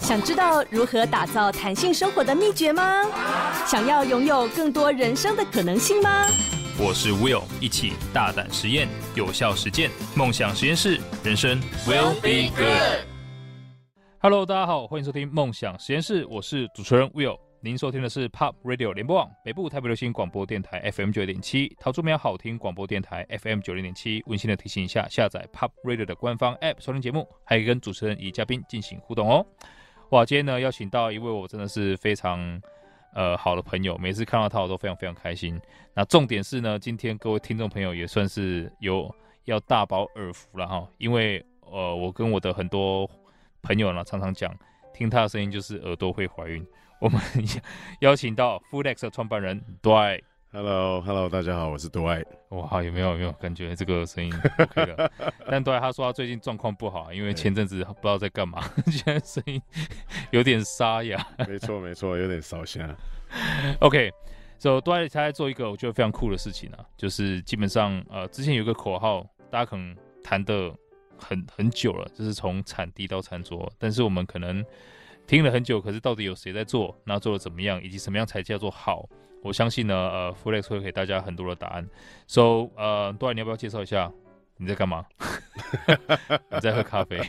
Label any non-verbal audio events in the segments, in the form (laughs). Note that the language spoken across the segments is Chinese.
想知道如何打造弹性生活的秘诀吗？想要拥有更多人生的可能性吗？我是 Will，一起大胆实验，有效实践，梦想实验室，人生 Will be good。Hello，大家好，欢迎收听梦想实验室，我是主持人 Will。您收听的是 Pop Radio 联播网北部台北流行广播电台 FM 九点七，桃竹苗好听广播电台 FM 九零点七。温馨的提醒一下，下载 Pop Radio 的官方 App 收听节目，还可以跟主持人与嘉宾进行互动哦。哇，今天呢邀请到一位我真的是非常呃好的朋友，每次看到他我都非常非常开心。那重点是呢，今天各位听众朋友也算是有要大饱耳福了哈，因为呃我跟我的很多朋友呢常常讲，听他的声音就是耳朵会怀孕。(laughs) 我们邀请到 Foodex 的创办人 Dwight，Hello，Hello，大家好，我是 Dwight。哇，有没有有没有感觉这个声音 (laughs) OK 的？但 Dwight 他说他最近状况不好，因为前阵子不知道在干嘛，(laughs) 现在声音有点沙哑。没错没错，有点烧香。OK，So Dwight 他在做一个我觉得非常酷的事情啊，就是基本上呃之前有一个口号，大家可能谈的很很久了，就是从产地到餐桌，但是我们可能。听了很久，可是到底有谁在做？那做的怎么样？以及什么样才叫做好？我相信呢，呃富雷斯会给大家很多的答案。So，呃，多尔，你要不要介绍一下你在干嘛？(laughs) 你在喝咖啡？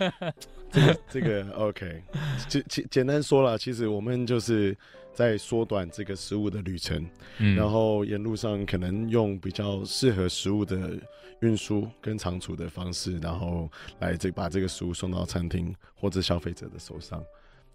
(laughs) 这个这个 OK，简简简单说了，其实我们就是在缩短这个食物的旅程，嗯，然后沿路上可能用比较适合食物的运输跟仓储的方式，然后来这把这个食物送到餐厅或者消费者的手上。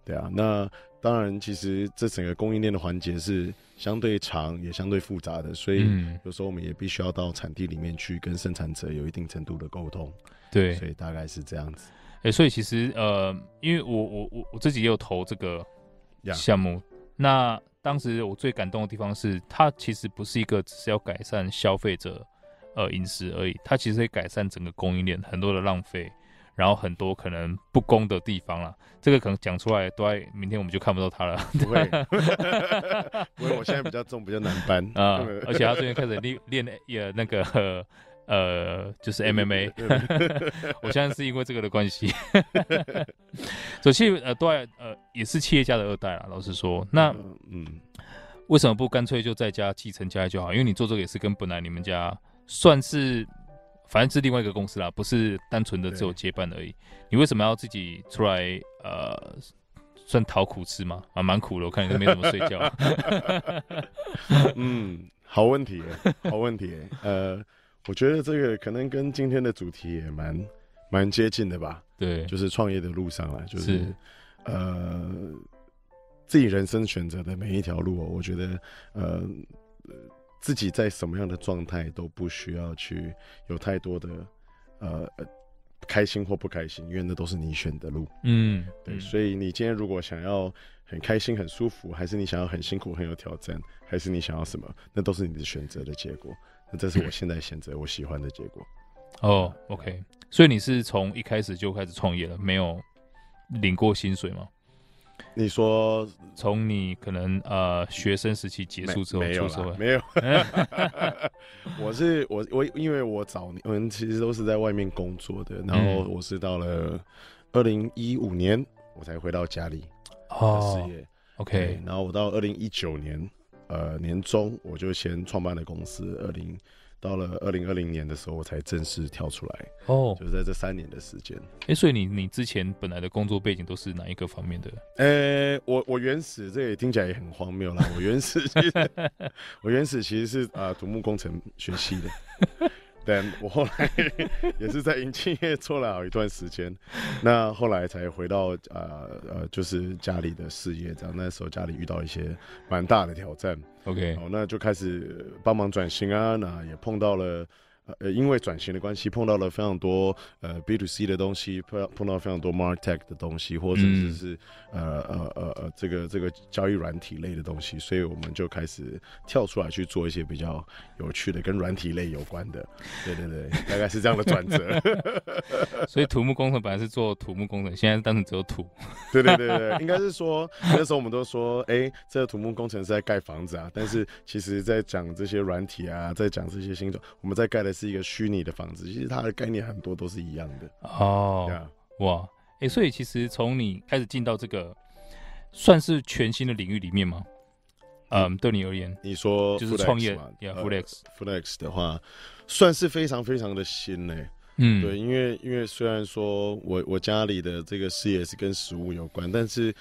对啊，那当然，其实这整个供应链的环节是相对长也相对复杂的，所以有时候我们也必须要到产地里面去跟生产者有一定程度的沟通。对，所以大概是这样子。哎、欸，所以其实呃，因为我我我我自己也有投这个项目.那当时我最感动的地方是，它其实不是一个只是要改善消费者呃饮食而已，它其实会改善整个供应链很多的浪费。然后很多可能不公的地方啦，这个可能讲出来，都在明天我们就看不到它了。不会，(laughs) 不会，我现在比较重，比较难搬啊。而且他最近开始练练也那个呃，就是 MMA。(laughs) 我相信是因为这个的关系。所以其实呃，都在呃也是企业家的二代啦。老实说，那嗯，为什么不干脆就在家继承家业就好？因为你做这个也是跟本来你们家算是。反正是另外一个公司啦，不是单纯的只有接班而已。你为什么要自己出来？呃，算讨苦吃吗？啊，蛮苦的，我看你都没怎么睡觉。(laughs) (laughs) 嗯，好问题，好问题。呃，我觉得这个可能跟今天的主题也蛮蛮接近的吧。对，就是创业的路上来，就是，是呃，自己人生选择的每一条路，我觉得呃。自己在什么样的状态都不需要去有太多的呃开心或不开心，因为那都是你选的路。嗯，对。嗯、所以你今天如果想要很开心、很舒服，还是你想要很辛苦、很有挑战，还是你想要什么，那都是你的选择的结果。那这是我现在选择我喜欢的结果。(laughs) 哦，OK。所以你是从一开始就开始创业了，没有领过薪水吗？你说从你可能呃学生时期结束之后出社会，没有，(laughs) (laughs) 我是我我因为我早年我们其实都是在外面工作的，然后我是到了二零一五年我才回到家里哦事业，OK，然后我到二零一九年呃年中我就先创办了公司，二零。到了二零二零年的时候，我才正式跳出来哦，就是在这三年的时间。哎、欸，所以你你之前本来的工作背景都是哪一个方面的？呃、欸，我我原始这也听起来也很荒谬啦。我原始其实 (laughs) 我原始其实是啊、呃、土木工程学系的。但我后来 (laughs) 也是在银企业做了好一段时间，那后来才回到呃呃，就是家里的事业这样。那时候家里遇到一些蛮大的挑战，OK，好，那就开始帮忙转型啊，那也碰到了。呃，因为转型的关系，碰到了非常多呃 B to C 的东西，碰到碰到非常多 Martech 的东西，或者是是、嗯、呃呃呃呃这个这个交易软体类的东西，所以我们就开始跳出来去做一些比较有趣的跟软体类有关的。对对对，大概是这样的转折。(laughs) 所以土木工程本来是做土木工程，现在单纯只有土。对对对对，应该是说那时候我们都说，哎、欸，这个土木工程是在盖房子啊，但是其实在讲这些软体啊，在讲这些新种，我们在盖的。是一个虚拟的房子，其实它的概念很多都是一样的哦。哇，哎、欸，所以其实从你开始进到这个算是全新的领域里面吗？嗯，嗯对你而言，你说就是创业，Yeah，Flex，Flex 的话，算是非常非常的新呢。嗯，对，因为因为虽然说我我家里的这个事业是跟食物有关，但是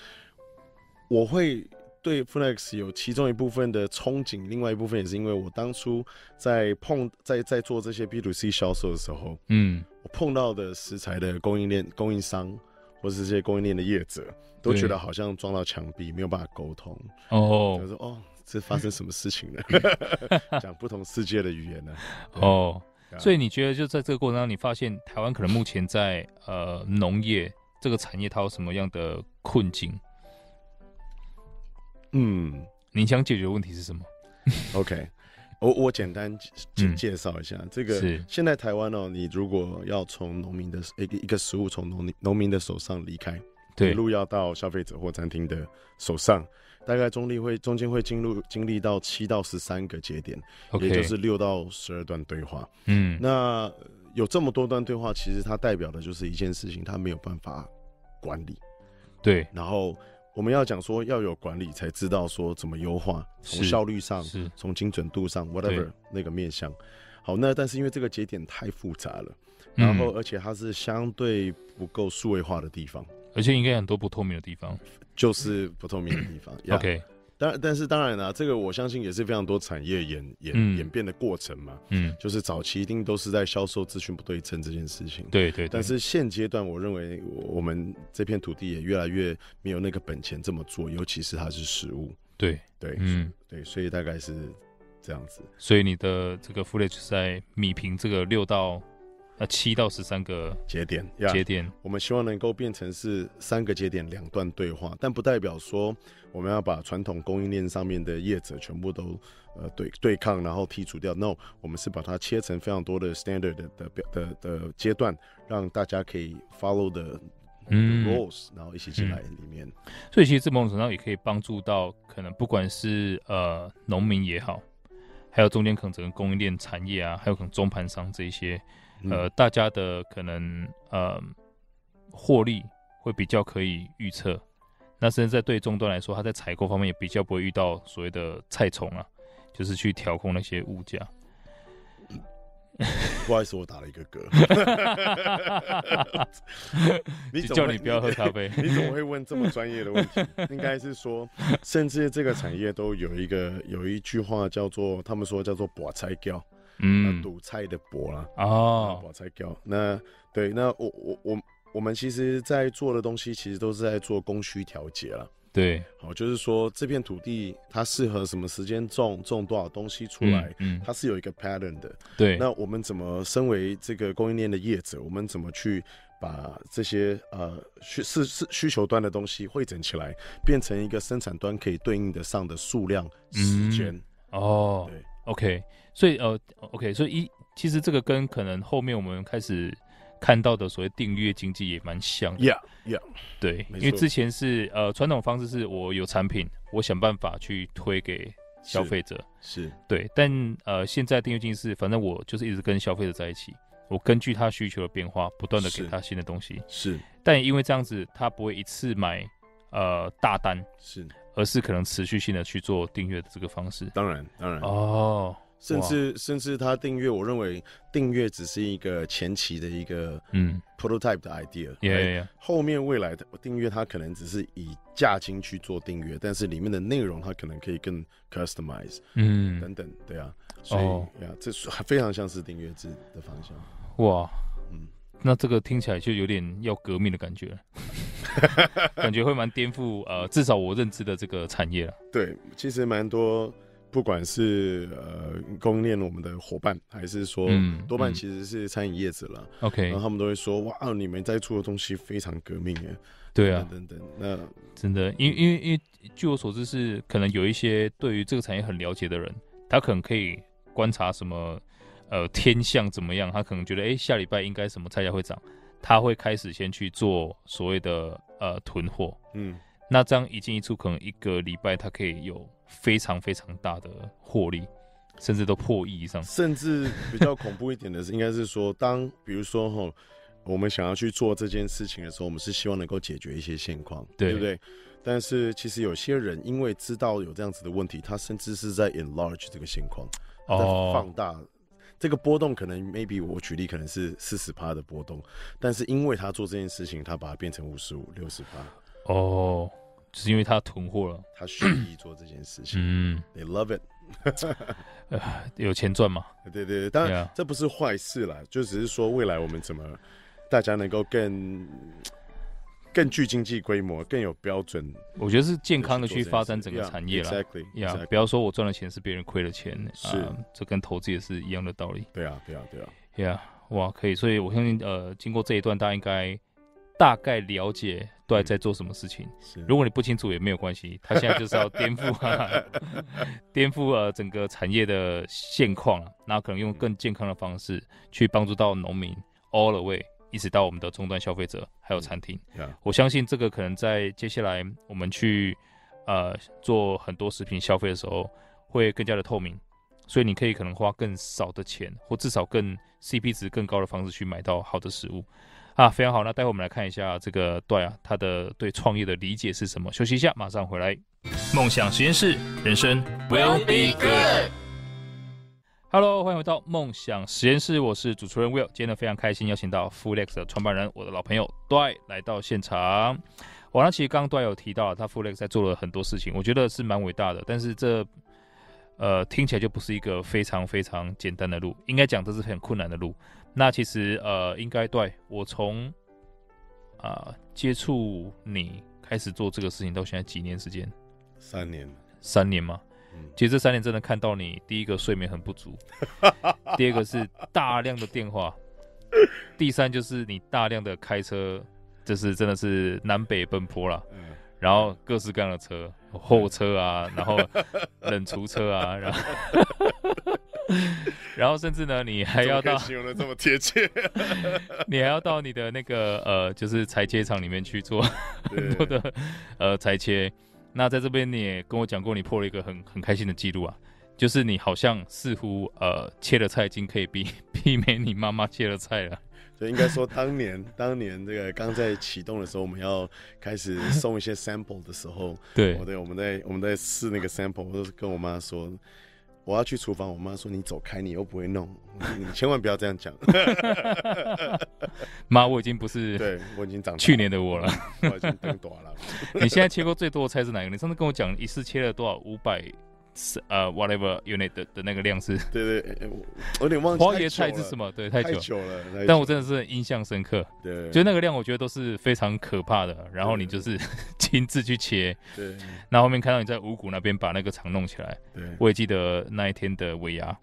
我会对 Flex 有其中一部分的憧憬，另外一部分也是因为我当初在碰在在做这些 B to C 销售的时候，嗯，我碰到的食材的供应链供应商或是这些供应链的业者，都觉得好像撞到墙壁，没有办法沟通。哦，就说哦，这发生什么事情了？(laughs) 讲不同世界的语言呢？哦。所以你觉得就在这个过程当中，你发现台湾可能目前在呃农业这个产业，它有什么样的困境？嗯，你想解决问题是什么？OK，我我简单介介绍一下、嗯、这个。是现在台湾哦，你如果要从农民的一个一个食物从农农民的手上离开，对，一路要到消费者或餐厅的手上。大概中立会中间会经历经历到七到十三个节点，Okay. 也就是六到十二段对话。嗯，那有这么多段对话，其实它代表的就是一件事情，它没有办法管理。对，然后我们要讲说要有管理，才知道说怎么优化，从效率上，从精准度上，whatever 那个面向。好，那但是因为这个节点太复杂了，然后而且它是相对不够数位化的地方。而且应该很多不透明的地方，就是不透明的地方。yeah, OK，当但是当然啦、啊，这个我相信也是非常多产业演演、嗯、演变的过程嘛。嗯，就是早期一定都是在销售资讯不对称这件事情。对对，对。但是现阶段，我认为我们这片土地也越来越没有那个本钱这么做，尤其是它是食物。对对，嗯对，所以大概是这样子。所以你的这个 Flex 在米平这个六到。那七到十三个节点，节点，我们希望能够变成是三个节点两段对话，但不代表说我们要把传统供应链上面的业者全部都呃对对抗，然后剔除掉。No，我们是把它切成非常多的 standard 的的的的阶段，让大家可以 follow 的嗯 rules，然后一起进来里面。嗯、所以其实这某种程度上也可以帮助到可能不管是呃农民也好，还有中间可能整个供应链产业啊，还有可能中盘商这一些。呃，大家的可能呃获利会比较可以预测，那甚至在对终端来说，它在采购方面也比较不会遇到所谓的菜虫啊，就是去调控那些物价。不好意思，我打了一个嗝。(laughs) 你叫你不要喝咖啡，(laughs) 你怎么会问这么专业的问题？应该是说，甚至这个产业都有一个有一句话叫做，他们说叫做“博菜教”。嗯，赌菜的博啦，哦，博菜教。那对，那我我我我们其实，在做的东西，其实都是在做供需调节了。对，好，就是说这片土地它适合什么时间种，种多少东西出来，嗯，嗯，它是有一个 pattern 的。对，那我们怎么身为这个供应链的业者，我们怎么去把这些呃需是是需求端的东西汇整起来，变成一个生产端可以对应得上的数量、时间？哦，对，OK。所以呃，OK，所以一其实这个跟可能后面我们开始看到的所谓订阅经济也蛮像的。Yeah，Yeah，对，因为之前是呃传统方式是我有产品，我想办法去推给消费者，是，是对，但呃现在订阅经济是反正我就是一直跟消费者在一起，我根据他需求的变化，不断的给他新的东西，是，是但因为这样子他不会一次买呃大单，是，而是可能持续性的去做订阅的这个方式。当然，当然。哦。甚至甚至他订阅，我认为订阅只是一个前期的一个嗯。prototype 的 idea，嗯，后面未来的订阅它可能只是以价金去做订阅，但是里面的内容它可能可以更 customize，嗯，等等，对啊，所以呀，哦，这是非常像是订阅制的方向。哇，嗯，那这个听起来就有点要革命的感觉，(laughs) 感觉会蛮颠覆呃，至少我认知的这个产业了。对，其实蛮多。不管是呃供应链我们的伙伴，还是说嗯多半其实是餐饮业者了，OK，、然后他们都会说哇，你们在做的东西非常革命耶，对啊，等等，那真的，因为因为因为据我所知是可能有一些对于这个产业很了解的人，他可能可以观察什么呃天象怎么样，他可能觉得哎、欸、下礼拜应该什么菜价会涨，他会开始先去做所谓的呃囤货，嗯，那这样一进一出，可能一个礼拜他可以有。非常非常大的获利，甚至都破亿以上。甚至比较恐怖一点的是，应该是说，当比如说哈，我们想要去做这件事情的时候，我们是希望能够解决一些现况，对，不对？但是其实有些人因为知道有这样子的问题，他甚至是在 enlarge 这个现况，在放大、oh. 这个波动。可能 maybe 我举例可能是四十趴的波动，但是因为他做这件事情，他把它变成五十五、六十趴。哦，就是因为他囤货了，他蓄意做这件事情。嗯，They love it，(laughs) 呃，有钱赚嘛？对对对，当然这不是坏事啦，就只是说未来我们怎么大家能够更。更具经济规模，更有标准。我觉得是健康的去发展整个产业了。Exactly，呀，不要说我赚了钱是别人亏了钱，是、呃，这跟投资也是一样的道理。对啊，对啊，对啊。呀，哇，可以，所以我相信，呃，经过这一段，大家应该大概了解都在做什么事情。是，如果你不清楚也没有关系，他现在就是要颠覆，(laughs) 颠覆呃整个产业的现况，然后可能用更健康的方式去帮助到农民，all the way。一直到我们的终端消费者，还有餐厅，yeah. 我相信这个可能在接下来我们去呃做很多食品消费的时候，会更加的透明，所以你可以可能花更少的钱，或至少更 CP 值更高的方式去买到好的食物啊，非常好。那待会我们来看一下这个对啊，他的对创业的理解是什么？休息一下，马上回来。梦想实验室，人生 will be good。Hello，欢迎回到梦想实验室，我是主持人 Will。今天呢非常开心，邀请到 Foodlex 的创办人，我的老朋友 Dwight 来到现场。我呢其实刚刚 Dwight 有提到，他 Foodlex 在做了很多事情，我觉得是蛮伟大的。但是这呃听起来就不是一个非常非常简单的路，应该讲这是很困难的路。那其实呃应该对我从啊、呃、接触你开始做这个事情到现在几年时间？三年。三年吗？其实这三年真的看到你，第一个睡眠很不足，(laughs) 第二个是大量的电话，(laughs) 第三就是你大量的开车，就是真的是南北奔波了，然后各式各样的车，货车啊，然后冷橱车啊，(laughs) 然后然后甚至呢，你还要到形容的这么贴切，你还要到你的那个呃，就是裁切厂里面去做很多的呃裁切。那在这边你也跟我讲过，你破了一个很很开心的记录啊，就是你好像似乎呃切的菜已经可以媲媲 (laughs) 美你妈妈切的菜了。所以应该说当年 (laughs) 当年这个刚在启动的时候，我们要开始送一些 sample 的时候，(laughs) 对，我对，我们在我们在试那个 sample，我都是跟我妈说。我要去厨房，我妈说：“你走开，你又不会弄，(laughs) 你千万不要这样讲。(laughs) ”妈，我已经不是，(laughs) 对我已经长去年的我了，我已经变大了。你现在切过最多的菜是哪一个？你上次跟我讲一次切了多少？五百。是呃，whatever unit 的的那个量是，对对，我有点忘记。花椰菜是什么？对，太久，太久了。但我真的是印象深刻。对，就那个量，我觉得都是非常可怕的。然后你就是 (laughs) 亲自去切。对。那后，后面看到你在五谷那边把那个厂弄起来。对。我也记得那一天的尾牙。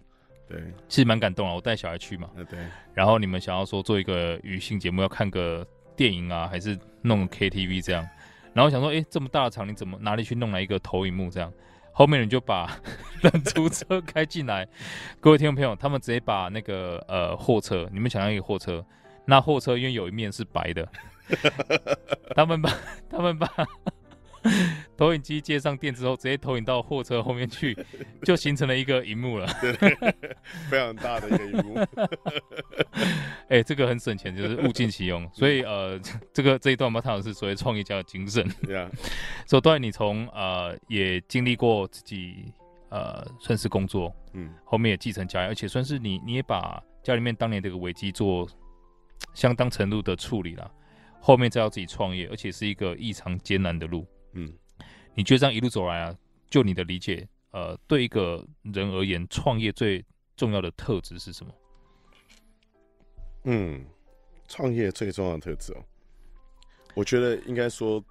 对。其实蛮感动啊，我带小孩去嘛。对。然后你们想要说做一个余兴节目，要看个电影啊，还是弄 KTV 这样？然后想说，哎，这么大的厂，你怎么哪里去弄来一个投影幕这样？后面人就把 (laughs) 冷橱车开进来，各位听众朋友，他们直接把那个呃货车，你们想象一个货车，那货车因为有一面是白的，他们把他们把。投影机接上电之后，直接投影到货车后面去，(laughs) 就形成了一个荧幕了。对，非常大的一个荧幕。(laughs) 哎、欸，这个很省钱，就是物尽其用。所以呃，这个这一段我们谈的是所谓创业家的精神。对啊。所以，你从呃也经历过自己呃算是工作，嗯，后面也继承家业，而且算是你你也把家里面当年这个危机做相当程度的处理了，后面再要自己创业，而且是一个异常艰难的路。嗯，你觉得这样一路走来啊，就你的理解，呃，对一个人而言，创业最重要的特质是什么？嗯，创业最重要的特质哦，我觉得应该说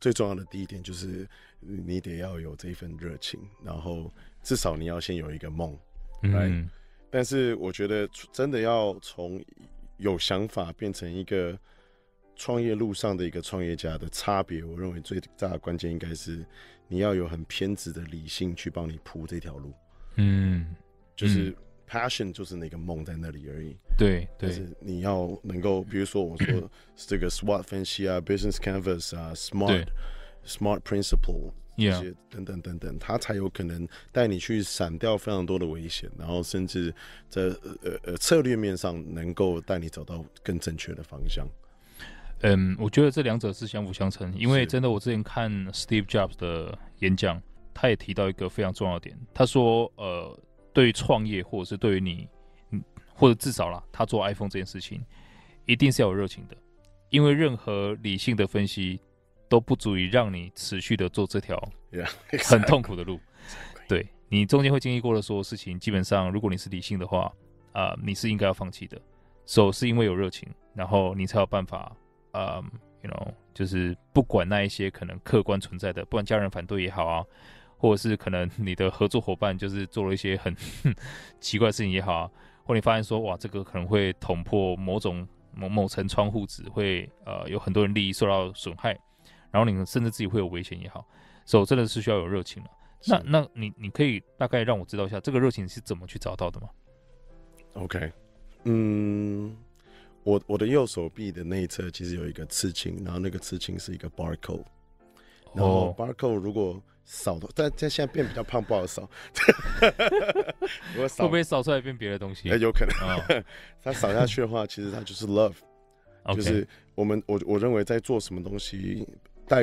最重要的第一点就是你得要有这一份热情，然后至少你要先有一个梦，嗯，right? 但是我觉得真的要从有想法变成一个。创业路上的一个创业家的差别，我认为最大的关键应该是你要有很偏执的理性去帮你铺这条路。嗯，就是 passion 就是那个梦在那里而已。对，对。就是你要能够，比如说我说这个 SWOT 分析啊，Business Canvas 啊，Smart Smart Principle 这些等等等等，他才有可能带你去闪掉非常多的危险，然后甚至在呃呃策略面上能够带你找到更正确的方向。嗯，我觉得这两者是相辅相成，因为真的，我之前看 Steve Jobs 的演讲，他也提到一个非常重要的点，他说，呃，对于创业或者是对于你，嗯，或者至少啦，他做 iPhone 这件事情，一定是要有热情的，因为任何理性的分析都不足以让你持续的做这条 (laughs) 很痛苦的路。(laughs) 对，你中间会经历过的所有事情，基本上如果你是理性的话，啊、呃，你是应该要放弃的。首是因为有热情，然后你才有办法。嗯、um,，you know，就是不管那一些可能客观存在的，不管家人反对也好啊，或者是可能你的合作伙伴就是做了一些很 (laughs) 奇怪的事情也好啊，或你发现说哇，这个可能会捅破某种某某层窗户纸，会呃有很多人利益受到损害，然后你甚至自己会有危险也好，所以真的是需要有热情了。那那你你可以大概让我知道一下这个热情是怎么去找到的吗？OK，嗯。我我的右手臂的内侧其实有一个刺青，然后那个刺青是一个 barcode，然后 barcode 如果扫的，但但现在变比较胖，不好扫。(laughs) 如果扫会不会扫出来变别的东西？欸、有可能。哦、(laughs) 它扫下去的话，其实它就是 love. (laughs) 就是我们我我认为在做什么东西带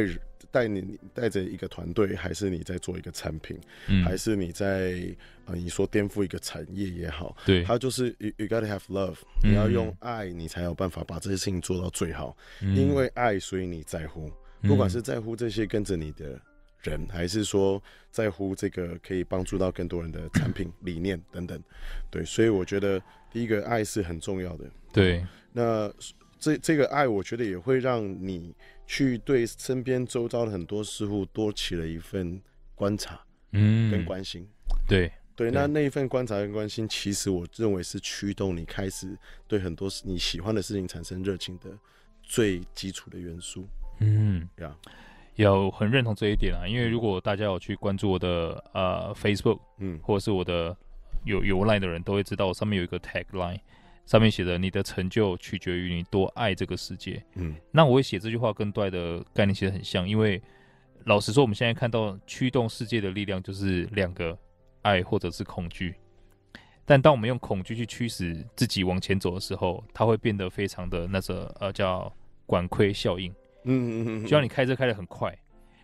带你带着一个团队，还是你在做一个产品，嗯、还是你在啊、呃？你说颠覆一个产业也好，对，它就是 you, you gotta have love，、嗯、你要用爱，你才有办法把这些事情做到最好。嗯、因为爱，所以你在乎，不管是在乎这些跟着你的人、嗯，还是说在乎这个可以帮助到更多人的产品理念等等。对，所以我觉得第一个爱是很重要的。对，那这这个爱，我觉得也会让你。去对身边周遭的很多事物多起了一份观察，嗯，跟关心，嗯、对对，那那一份观察跟关心，其实我认为是驱动你开始对很多你喜欢的事情产生热情的最基础的元素。嗯，呀，有很认同这一点啊，因为如果大家有去关注我的呃 Facebook，嗯，或者是我的有有 Line 的人都会知道，我上面有一个 Tagline。上面写的“你的成就取决于你多爱这个世界”。嗯，那我会写这句话跟对的概念其实很像，因为老实说，我们现在看到驱动世界的力量就是两个：爱或者是恐惧。但当我们用恐惧去驱使自己往前走的时候，它会变得非常的那个呃叫管窥效应。嗯嗯嗯，就像你开车开得很快，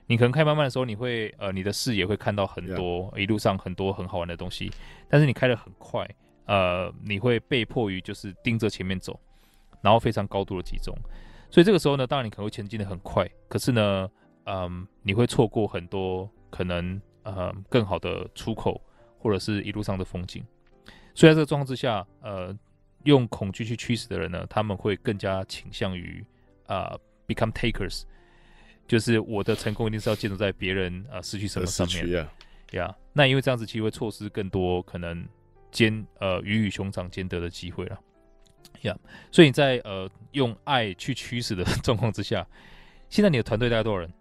你可能开慢慢的时候，你会呃你的视野会看到很多一路上很多很好玩的东西，但是你开得很快。呃，你会被迫于就是盯着前面走，然后非常高度的集中，所以这个时候呢，当然你可能会前进的很快，可是呢，嗯，你会错过很多可能呃更好的出口或者是一路上的风景。所以在这个状况之下，呃，用恐惧去驱使的人呢，他们会更加倾向于啊、呃、become takers，就是我的成功一定是要建筑在别人啊、呃、失去什么上面。呀，yeah. 那因为这样子其实会错失更多可能。兼呃鱼与熊掌兼得的机会了，呀、yeah.，所以你在呃用爱去驱使的 (laughs) 状况之下，现在你的团队大概多少人？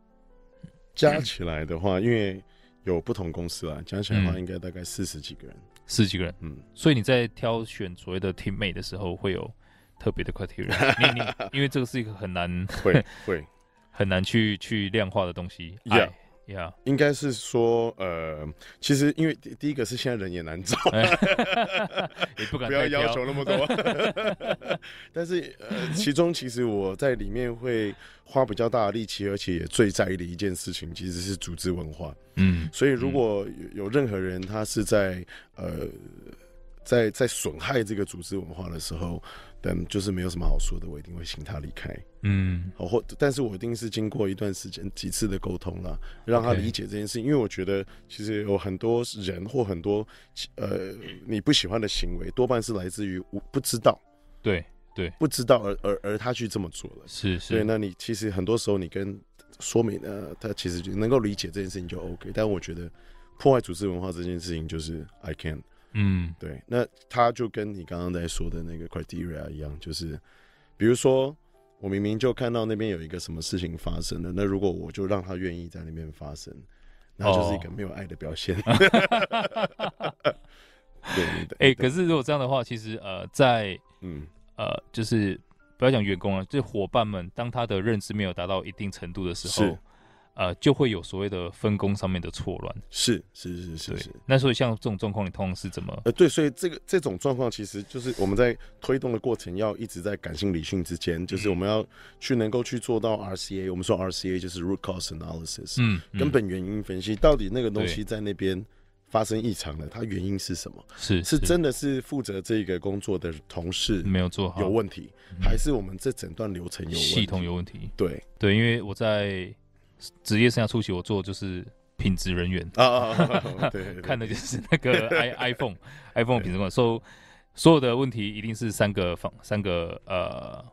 加起来的话，因为有不同公司啊，加起来的话应该大概四十几个人，四十几个人，嗯。所以你在挑选所谓的 teammate 的时候，会有特别的 criteria，你你 (laughs) 因为这个是一个很难会会 (laughs) 很难去去量化的东西，爱。Yeah. Yeah. 应该是说，呃，其实因为第第一个是现在人也难找，(laughs) 也不敢不要要求那么多。(laughs) 但是呃，其中其实我在里面会花比较大的力气，而且也最在意的一件事情，其实是组织文化。嗯，所以如果有任何人他是在呃。在在损害这个组织文化的时候，但就是没有什么好说的，我一定会请他离开。嗯，好，或但是我一定是经过一段时间几次的沟通了，让他理解这件事。Okay. 因为我觉得其实有很多人或很多呃你不喜欢的行为，多半是来自于我不知道。对对，不知道而而而他去这么做了。是是。对，那你其实很多时候你跟说明呢，他其实就能够理解这件事情就 OK。但我觉得破坏组织文化这件事情就是 I can't。嗯，对，那他就跟你刚刚在说的那个 criteria 一样，就是比如说我明明就看到那边有一个什么事情发生了，那如果我就让他愿意在那边发生，那就是一个没有爱的表现。Oh. (laughs) 对，哎、欸，可是如果这样的话，其实呃，在嗯呃，就是不要讲员工了，就是伙伴们，当他的认知没有达到一定程度的时候，呃，就会有所谓的分工上面的错乱。是是是是是。那所以像这种状况，你通常是怎么？呃，对，所以这个这种状况其实就是我们在推动的过程，要一直在感性理性之间，就是我们要去能够去做到 RCA。我们说 RCA 就是 root cause analysis，嗯，根本原因分析，到底那个东西在那边发生异常了，它原因是什么？是是真的是负责这个工作的同事没有做好，有问题，还是我们这整段流程有系统有问题？对对，因为我在。职业生涯初期，我做的就是品质人员。啊，对，看的就是那个 (laughs) i iPhone iPhone 品质管，所所有的问题一定是三个方三个呃，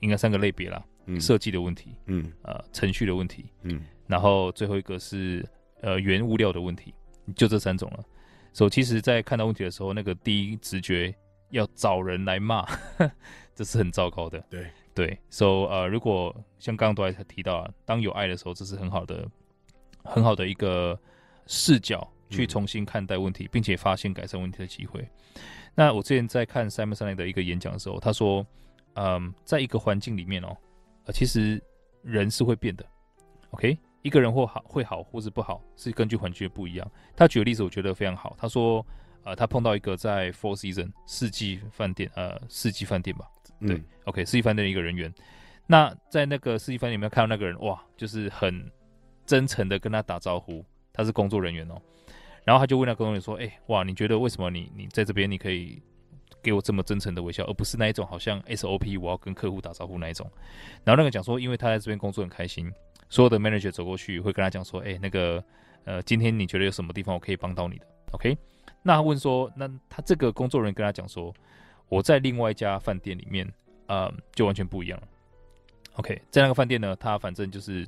应该三个类别啦，设计的问题，嗯，呃，程序的问题，嗯，然后最后一个是呃原物料的问题，就这三种了。所以其实，在看到问题的时候，那个第一直觉要找人来骂，(laughs) 这是很糟糕的，对。对，so 呃，如果像刚刚都还提到啊，当有爱的时候，这是很好的、很好的一个视角去重新看待问题，嗯、并且发现改善问题的机会。那我之前在看 Simon Sinek 的一个演讲的时候，他说，嗯，在一个环境里面哦，呃，其实人是会变的。OK，一个人或好会好或是不好，是根据环境不一样。他举的例子我觉得非常好，他说，呃，他碰到一个在 Four Seasons 四季饭店，呃，四季饭店吧。对、嗯、，OK，四季饭店的一个人员，那在那个四季饭店里面看到那个人，哇，就是很真诚的跟他打招呼，他是工作人员哦，然后他就问那工作人员说，哎、欸，哇，你觉得为什么你你在这边你可以给我这么真诚的微笑，而不是那一种好像 SOP 我要跟客户打招呼那一种？然后那个讲说，因为他在这边工作很开心，所有的 manager 走过去会跟他讲说，哎、欸，那个呃，今天你觉得有什么地方我可以帮到你的？OK，那他问说，那他这个工作人员跟他讲说。我在另外一家饭店里面，呃，就完全不一样了。OK，在那个饭店呢，他反正就是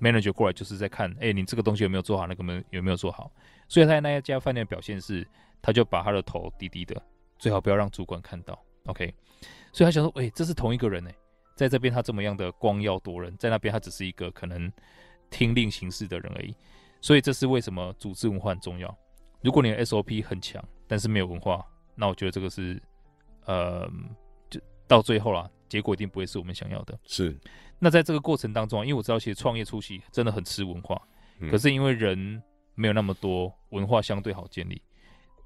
manager 过来就是在看，哎、你这个东西有没有做好，那个没有没有做好。所以他在那一家饭店的表现是，他就把他的头低低的，最好不要让主管看到。OK，所以他想说，哎、这是同一个人呢，在这边他这么样的光耀夺人，在那边他只是一个可能听令行事的人而已。所以这是为什么组织文化很重要。如果你的 SOP 很强，但是没有文化，那我觉得这个是。呃，就到最后啦，结果一定不会是我们想要的。是，那在这个过程当中，因为我知道其实创业初期真的很吃文化，嗯、可是因为人没有那么多，文化相对好建立。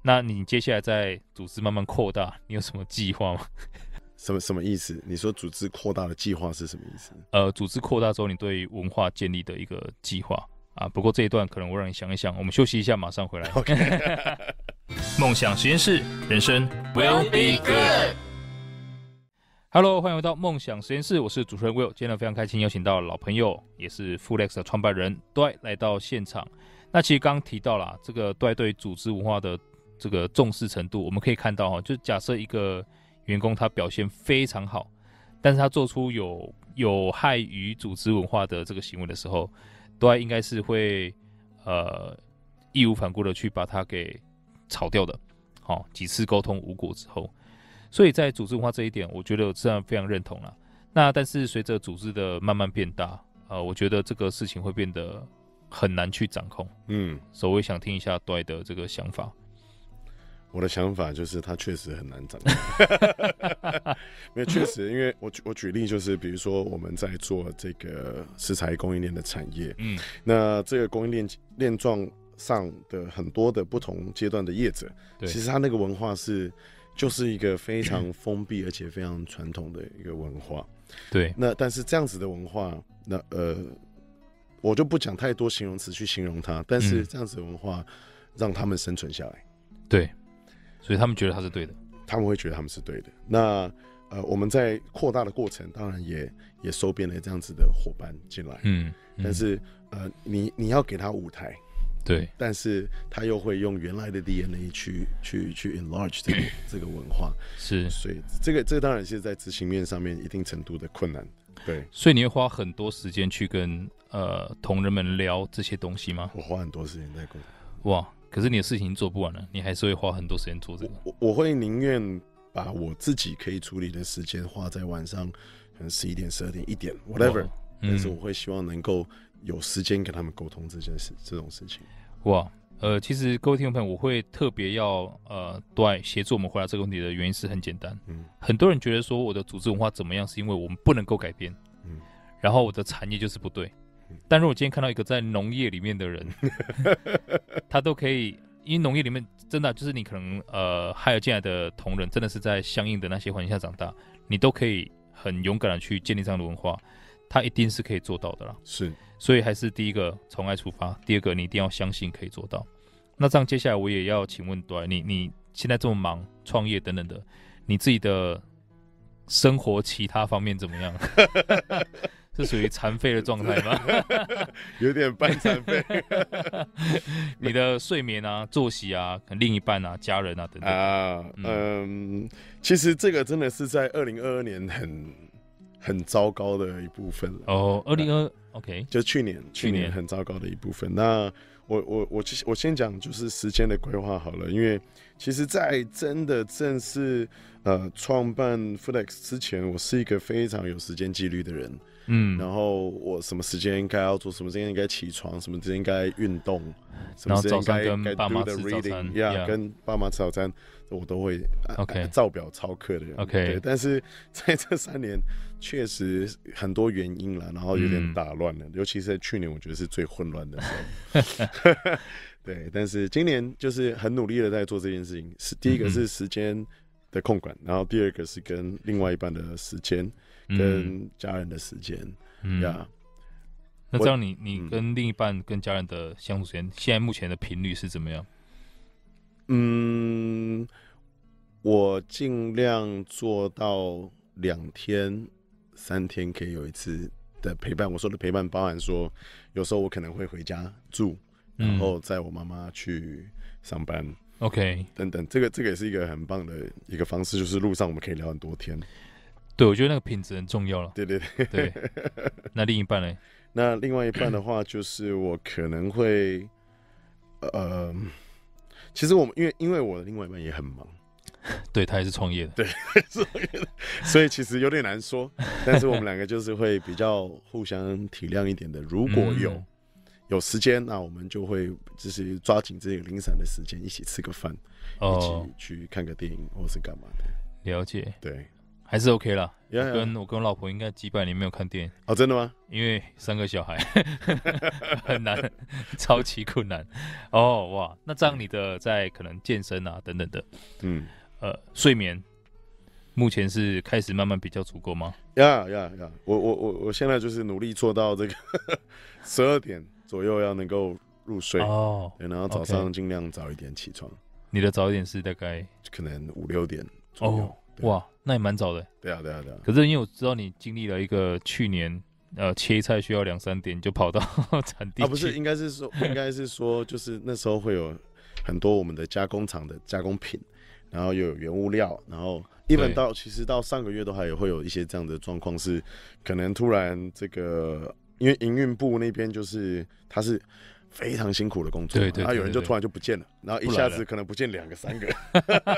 那你接下来在组织慢慢扩大，你有什么计划吗？(laughs) 什么什么意思？你说组织扩大的计划是什么意思？呃，组织扩大之后，你对文化建立的一个计划啊。不过这一段可能我让你想一想，我们休息一下，马上回来。(laughs) 梦想实验室，人生 will be good。Hello，欢迎回到梦想实验室，我是主持人 Will。今天非常开心，邀请到老朋友，也是 Fullex 的创办人 Dwight 来到现场。那其实刚刚提到了这个 Dwight 对组织文化的这个重视程度，我们可以看到哈，就假设一个员工他表现非常好，但是他做出有有害于组织文化的这个行为的时候，Dwight 应该是会呃义无反顾的去把它给。炒掉的，好、哦、几次沟通无果之后，所以在组织文化这一点，我觉得我自然非常认同了。那但是随着组织的慢慢变大，呃，我觉得这个事情会变得很难去掌控。嗯，所以我想听一下 Dwight 的这个想法。我的想法就是，它确实很难掌控。(laughs) 没有，确实，因为我举我举例就是，比如说我们在做这个食材供应链的产业，嗯，那这个供应链链状。上的很多的不同阶段的业者，对其实他那个文化是就是一个非常封闭而且非常传统的一个文化。对，那但是这样子的文化，那呃，我就不讲太多形容词去形容它，但是这样子的文化让他们生存下来。对，所以他们觉得他是对的，他们会觉得他们是对的。那呃，我们在扩大的过程，当然也也收编了这样子的伙伴进来。嗯，嗯但是呃，你你要给他舞台。对，但是他又会用原来的 DNA 去去去 enlarge 这个 (clears throat) 这个文化，是，所以这个这个当然是在执行面上面一定程度的困难。对，所以你会花很多时间去跟呃同仁们聊这些东西吗？我花很多时间在沟通。哇，可是你的事情做不完了，你还是会花很多时间做这个。我我会宁愿把我自己可以处理的时间花在晚上，可能十一点、十二点、一点，whatever。嗯，但是我会希望能够。有时间跟他们沟通这件事，这种事情，哇，呃，其实各位听众朋友，我会特别要呃，对协助我们回答这个问题的原因是很简单，嗯，很多人觉得说我的组织文化怎么样，是因为我们不能够改变，嗯，然后我的产业就是不对，但如果今天看到一个在农业里面的人，(laughs) 他都可以，因为农业里面真的就是你可能呃，还有进来的同仁，真的是在相应的那些环境下长大，你都可以很勇敢的去建立这样的文化，他一定是可以做到的啦。是，所以还是第一个从爱出发，第二个你一定要相信可以做到。那这样接下来我也要请问，对，你你现在这么忙，创业等等的，你自己的生活其他方面怎么样？(laughs) 是属于残废的状态吗？(laughs) 有点半残废。(laughs) 你的睡眠啊、作息啊、可能另一半啊、家人啊等等啊，嗯，其实这个真的是在二零二二年很很糟糕的一部分了。哦，二零二 OK，就去年，去年很糟糕的一部分。那我我我我先讲就是时间的规划好了，因为其实，在真的正式呃创办 Foodex 之前，我是一个非常有时间纪律的人。嗯，然后我什么时间应该要做，什么时间应该起床，什么时间应该运动，什么时间该该 do the reading，yeah，跟爸妈吃早餐，我都会 OK 照表操课的人。OK，对但是 (laughs) 在这三年。确实很多原因了，然后有点打乱了，嗯、尤其是在去年，我觉得是最混乱的时候。(laughs) (laughs) 对，但是今年就是很努力的在做这件事情。是第一个是时间的控管，然后第二个是跟另外一半的时间，跟家人的时间。嗯，那这样你你跟另一半跟家人的相处时间，嗯、现在目前的频率是怎么样？嗯，我尽量做到两天。三天可以有一次的陪伴，我说的陪伴包含说，有时候我可能会回家住，然后载我妈妈去上班，OK，等等，这个这个也是一个很棒的一个方式，就是路上我们可以聊很多天。对，我觉得那个品质很重要了。对对对对。(laughs) 那另一半呢？那另外一半的话，就是我可能会，呃，其实我们因为因为我的另外一半也很忙。对，他也是创业的，对，创业的，所以其实有点难说。但是我们两个就是会比较互相体谅一点的。如果有、嗯、有时间，那我们就会就是抓紧这个零散的时间，一起吃个饭，哦、一起去看个电影，或是干嘛的。了解，对，还是 OK 啦。Yeah, yeah. 我跟我跟我老婆应该几百年没有看电影哦，真的吗？因为三个小孩 (laughs) 很难，(laughs) 超级困难。哦哇，那这样你的在可能健身啊等等的，嗯。呃，睡眠目前是开始慢慢比较足够吗？呀呀呀！我我我我现在就是努力做到这个 (laughs) 十二点左右要能够入睡哦，对，然后早上尽量早一点起床。你的早一点是大概可能五六点左右。哦，哇，那也蛮早的。对啊，对啊，对啊。可是因为我知道你经历了一个去年呃切菜需要两三点就跑到 (laughs) 产地啊，不是，应该是说 (laughs) 应该是说就是那时候会有很多我们的加工厂的加工品。然后又有原物料，然后一本到其实到上个月都还有会有一些这样的状况，是可能突然这个，因为营运部那边就是他是非常辛苦的工作，对对，然后有人就突然就不见了，然后一下子可能不见两个三个，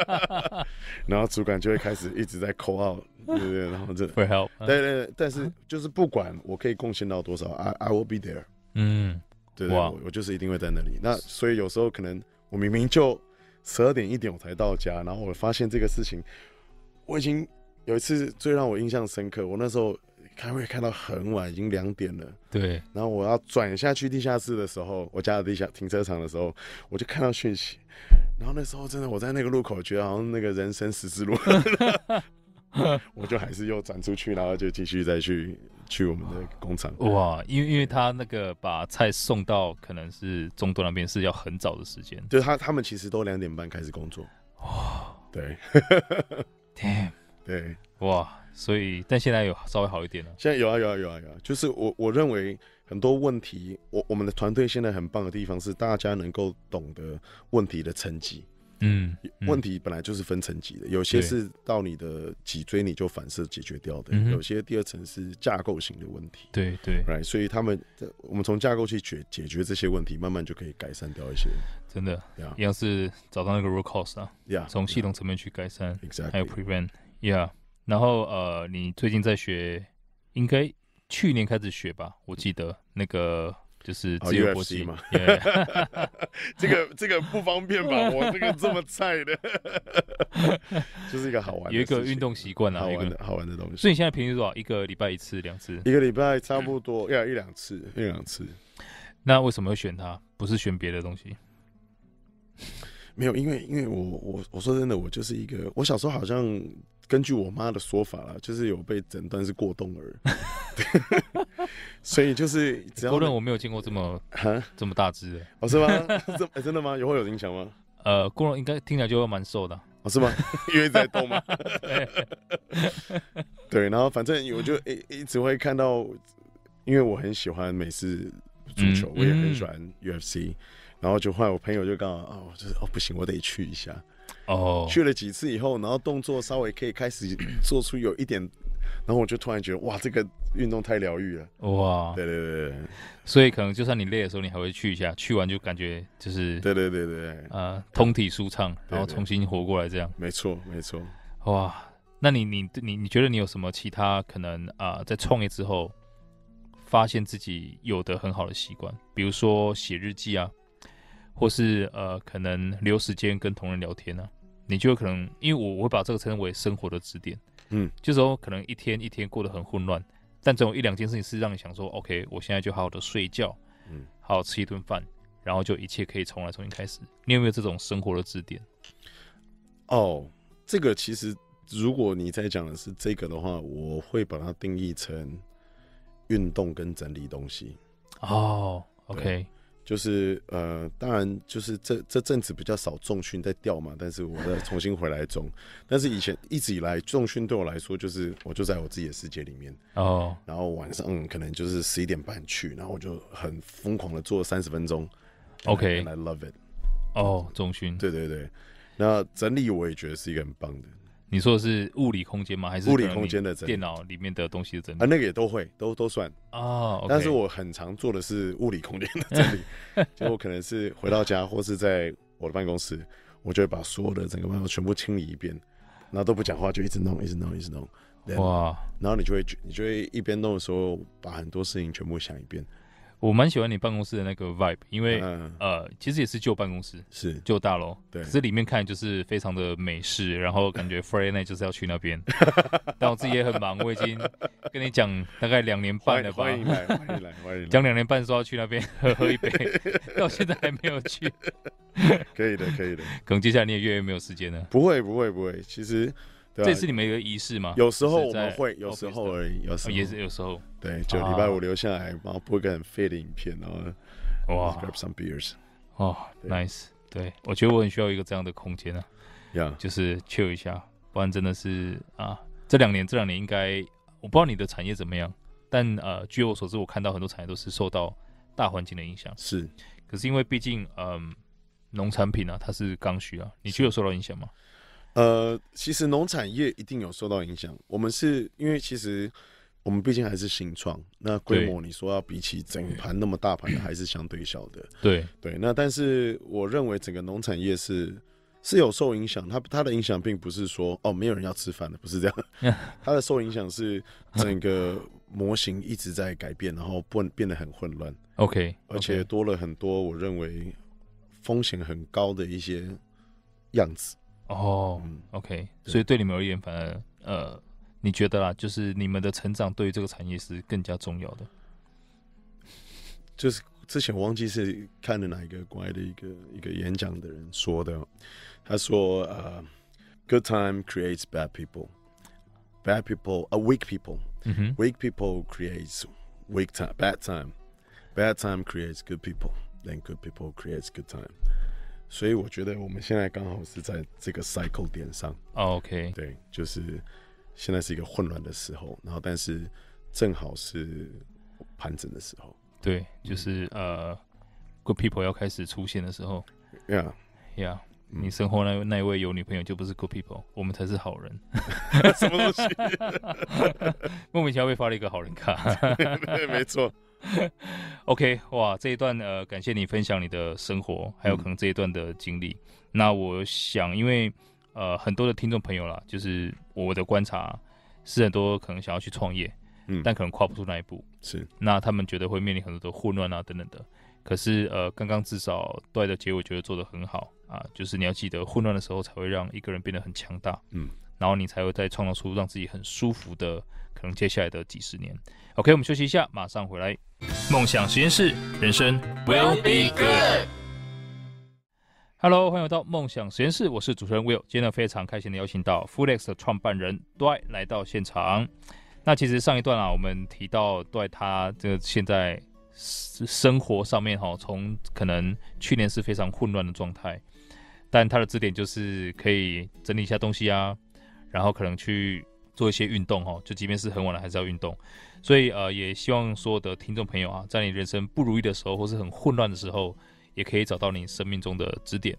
(laughs) 然后主管就会开始一直在 call out，对对对，然后这 (laughs) 会 help，对对，但是就是不管我可以贡献到多少，I I will be there，嗯，对对，我我就是一定会在那里，那所以有时候可能我明明就。十二点一点我才到家，然后我发现这个事情，我已经有一次最让我印象深刻。我那时候开会开到很晚，已经两点了。对。然后我要转下去地下室的时候，我家的地下停车场的时候，我就看到讯息。然后那时候真的我在那个路口，觉得好像那个人生十字路，(laughs) 我就还是又转出去，然后就继续再去。去我们的工厂哇，因为因为他那个把菜送到可能是中东那边是要很早的时间，就是他他们其实都两点半开始工作哇，对，damn，对，哇，所以但现在有稍微好一点了，现在有啊有啊有啊有啊，就是我我认为很多问题，我我们的团队现在很棒的地方是大家能够懂得问题的层级。嗯，问题本来就是分层级的，有些是到你的脊椎你就反射解决掉的，有些第二层是架构型的问题。对对，right，所以他们我们从架构去解解决这些问题，慢慢就可以改善掉一些。真的，一样是找到那个 root cause 啊，从系统层面去改善，还有 prevent，yeah。然后呃，你最近在学，应该去年开始学吧？我记得那个就是自由搏击嘛。(laughs) (laughs) 这个这个不方便吧？我这个这么菜的，(laughs) 就是一个好玩的，有一个运动习惯啊，好玩的好玩的东西。所以你现在平均多少？一个礼拜一次、两次？一个礼拜差不多要一两次，一两次。那为什么会选它？不是选别的东西？没有，因为因为我我我说真的，我就是一个，我小时候好像根据我妈的说法啦，就是有被诊断是过动儿，(laughs) 所以就是只要过动我没有见过这么这么大只的，哦是吗？(laughs) 这、欸、真的吗？有会有影响吗？呃，过动应该听起来就会蛮瘦的，哦是吗？(laughs) 因为在动吗？对，然后反正我就一一直会看到，因为我很喜欢美式足球，嗯、我也很喜欢 UFC。然后就后来我朋友就刚好哦，就是哦不行，我得去一下。哦，去了几次以后，然后动作稍微可以开始做出有一点，(coughs) 然后我就突然觉得哇，这个运动太疗愈了。哇，对对对对，所以可能就算你累的时候，你还会去一下，去完就感觉就是对对对对，呃，通体舒畅，然后重新活过来这样。没错没错。哇，那你你你你觉得你有什么其他可能啊、呃，在创业之后发现自己有的很好的习惯，比如说写日记啊？或是呃，可能留时间跟同仁聊天呢、啊，你就可能，因为我我会把这个称为生活的支点，嗯，就是说可能一天一天过得很混乱，但总有一两件事情是让你想说，OK，我现在就好好的睡觉，嗯，好好吃一顿饭，然后就一切可以重来重新开始。你有没有这种生活的支点？哦，这个其实如果你在讲的是这个的话，我会把它定义成运动跟整理东西。哦，OK。就是呃，当然就是这这阵子比较少重训在掉嘛，但是我再重新回来中。(laughs) 但是以前一直以来重训对我来说，就是我就在我自己的世界里面哦。然后晚上、嗯、可能就是十一点半去，然后我就很疯狂的做三十分钟。OK，I love it。哦，重训，对对对。那整理我也觉得是一个很棒的。你说的是物理空间吗？还是物理空间的整理？电脑里面的东西的整理啊，那个也都会，都都算啊。Oh, okay. 但是我很常做的是物理空间的整理，(laughs) 就我可能是回到家或是在我的办公室，我就会把所有的整个办公室全部清理一遍，然后都不讲话，就一直弄，一直弄，一直弄。哇！然后你就会，你就会一边弄的时候，把很多事情全部想一遍。我蛮喜欢你办公室的那个 vibe，因为、嗯、呃，其实也是旧办公室，是旧大楼，对。可是里面看就是非常的美式，然后感觉 (laughs) Friday night 就是要去那边。但我自己也很忙，我已经跟你讲大概两年半了吧。欢迎来，欢迎来，欢迎来。讲两年半说要去那边喝喝一杯，(laughs) 到现在还没有去。可以的，可以的。可能接下来你也越来越没有时间了。不会，不会，不会。其实。这是你们一个仪式吗？有时候我们会，有时候而已，有时候也是有时候。对，就礼拜五留下来，然后播一个很废的影片，然后哇，grab some beers。哦，nice。对，我觉得我很需要一个这样的空间啊，，yeah，，就是 chill 一下，不然真的是啊，这两年这两年应该，我不知道你的产业怎么样，但呃，据我所知，我看到很多产业都是受到大环境的影响。是，可是因为毕竟嗯，农产品啊，它是刚需啊，你觉得有受到影响吗？呃，其实农产业一定有受到影响。我们是因为其实我们毕竟还是新创，那规模你说要比起整盘那么大盘的，还是相对小的。对对，那但是我认为整个农产业是是有受影响。它它的影响并不是说哦没有人要吃饭的，不是这样。(laughs) 它的受影响是整个模型一直在改变，然后变变得很混乱。OK，而且多了很多我认为风险很高的一些样子。哦、oh，OK，所以对你们而言，反而呃，你觉得啦，就是你们的成长对于这个产业是更加重要的。就是之前我忘记是看了哪一个国外的一个一个演讲的人说的，他说呃、uh,，Good time creates bad people，bad people a weak people，weak、mm -hmm. people creates weak time，bad time，bad time creates good people，then good people creates good time。所以我觉得我们现在刚好是在这个 cycle 点上。Oh, OK，对，就是现在是一个混乱的时候，然后但是正好是盘整的时候。对，就是呃、uh,，good people 要开始出现的时候。Yeah，Yeah，、嗯、你身后那那一位有女朋友就不是 good people，我们才是好人。(laughs) 什么东西？(laughs) 莫名其妙被发了一个好人卡。(laughs) 对，没错。(laughs) OK，哇，这一段呃，感谢你分享你的生活，还有可能这一段的经历。嗯、那我想，因为呃，很多的听众朋友啦，就是我的观察是很多可能想要去创业，嗯，但可能跨不出那一步。是，那他们觉得会面临很多的混乱啊等等的。可是呃，刚刚至少对的结尾觉得做的很好啊，就是你要记得，混乱的时候才会让一个人变得很强大。嗯，然后你才会再创造出让自己很舒服的可能接下来的几十年。OK，我们休息一下，马上回来。梦想实验室，人生 will be good。Hello，欢迎回到梦想实验室，我是主持人 Will。今天呢，非常开心的邀请到 FoodX 的创办人 Dwight 来到现场。那其实上一段啊，我们提到 Dwight 他这个现在生活上面哈，从可能去年是非常混乱的状态，但他的支点就是可以整理一下东西啊，然后可能去做一些运动哈，就即便是很晚了还是要运动。所以呃，也希望所有的听众朋友啊，在你人生不如意的时候，或是很混乱的时候，也可以找到你生命中的支点。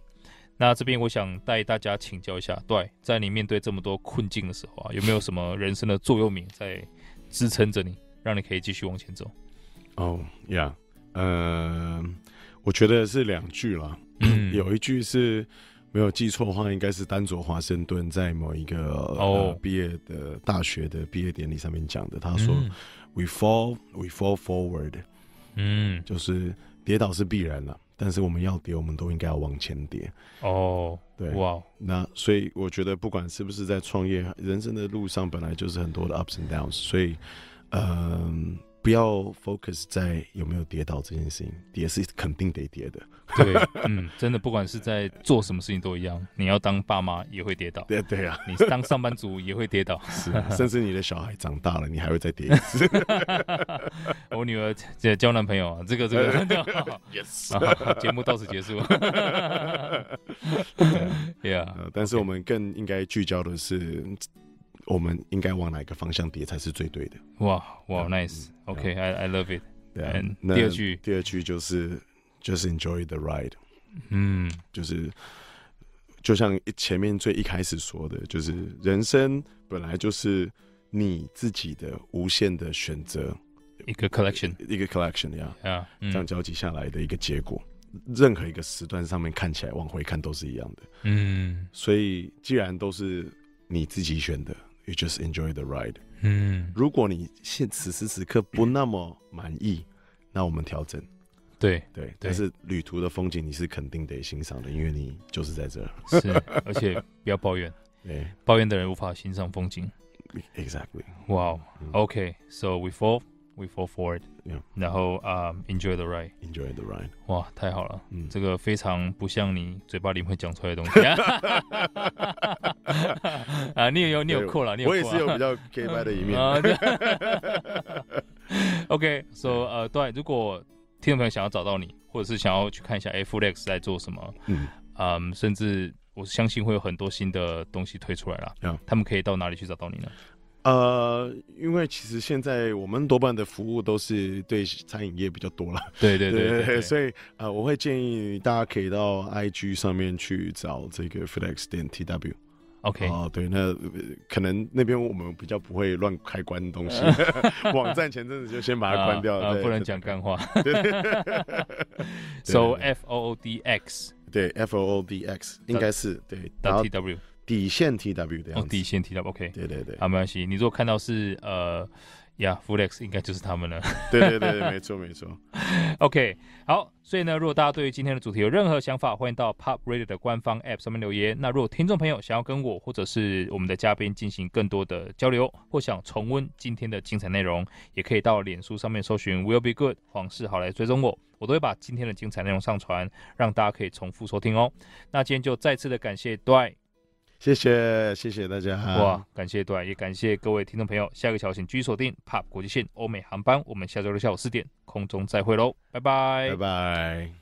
那这边我想带大家请教一下，对，在你面对这么多困境的时候啊，有没有什么人生的座右铭在支撑着你，让你可以继续往前走？哦呀，呃，我觉得是两句啦。嗯，(clears throat) 有一句是没有记错的话，应该是丹佐华盛顿在某一个哦毕业的大学的毕业典礼上面讲的。他说、嗯、：“We fall, we fall forward。”嗯，就是跌倒是必然了。但是我们要跌，我们都应该要往前跌。哦，对，哇，那所以我觉得，不管是不是在创业，人生的路上本来就是很多的 ups and downs，所以，嗯、呃。不要 focus 在有没有跌倒这件事情，跌是肯定得跌的。(laughs) 对，嗯，真的，不管是在做什么事情都一样。你要当爸妈也会跌倒，对对啊，你当上班族也会跌倒，(laughs) 是，甚至你的小孩长大了，你还会再跌一次。(laughs) 我女儿在交男朋友啊，这个这个，yes，节目到此结束。对啊，但是我们更应该聚焦的是。我们应该往哪个方向跌才是最对的？哇哇，nice，OK，I I love it。对啊，第二句，第二句就是就是 enjoy the ride。嗯，就是就像前面最一开始说的，就是人生本来就是你自己的无限的选择，一个 collection，一个 collection 呀，啊，这样交集下来的一个结果。任何一个时段上面看起来往回看都是一样的。嗯，所以既然都是你自己选的。You just enjoy the ride。嗯，如果你现此时此刻不那么满意，那我们调整。对对，但是旅途的风景你是肯定得欣赏的，因为你就是在这儿。是，而且不要抱怨。(laughs) 对，抱怨的人无法欣赏风景。Exactly。Wow。Okay. So we fall. We fall forward，然后啊，enjoy the ride，enjoy the ride，哇，太好了，嗯，这个非常不像你嘴巴里会讲出来的东西。(laughs) 啊，你也有，你有扣了，你有，我也是有比较 gay 白的一面。(laughs) (laughs) OK，so 呃，对，如果听众朋友想要找到你，或者是想要去看一下 F Lex 在做什么，嗯，甚至我相信会有很多新的东西推出来了，他们可以到哪里去找到你呢？呃，因为其实现在我们多半的服务都是对餐饮业比较多了，对对对，对，对，所以呃，我会建议大家可以到 IG 上面去找这个 flex 点 TW。OK，哦，对，那可能那边我们比较不会乱开关东西，(laughs) 网站前阵子就先把它关掉了，不能讲干话。(laughs) So F O O D X，对，F O O D X 应该是对，TW。底线 T W 的样子，哦，底线 T W，OK，对对对，好，没关系。你如果看到是呃呀，Flex 应该就是他们了。对对对，没错没错。(laughs) OK，好，所以呢，如果大家对于今天的主题有任何想法，欢迎到 Pop Radio 的官方 App 上面留言。那如果听众朋友想要跟我或者是我们的嘉宾进行更多的交流，或想重温今天的精彩内容，也可以到脸书上面搜寻 Will Be Good 黄世豪来追踪我，我都会把今天的精彩内容上传，让大家可以重复收听哦。那今天就再次的感谢 Dwight。谢谢谢谢大家哇！感谢段，也感谢各位听众朋友。下个桥请继续锁定 POP 国际线欧美航班。我们下周六下午四点空中再会喽，拜拜拜拜。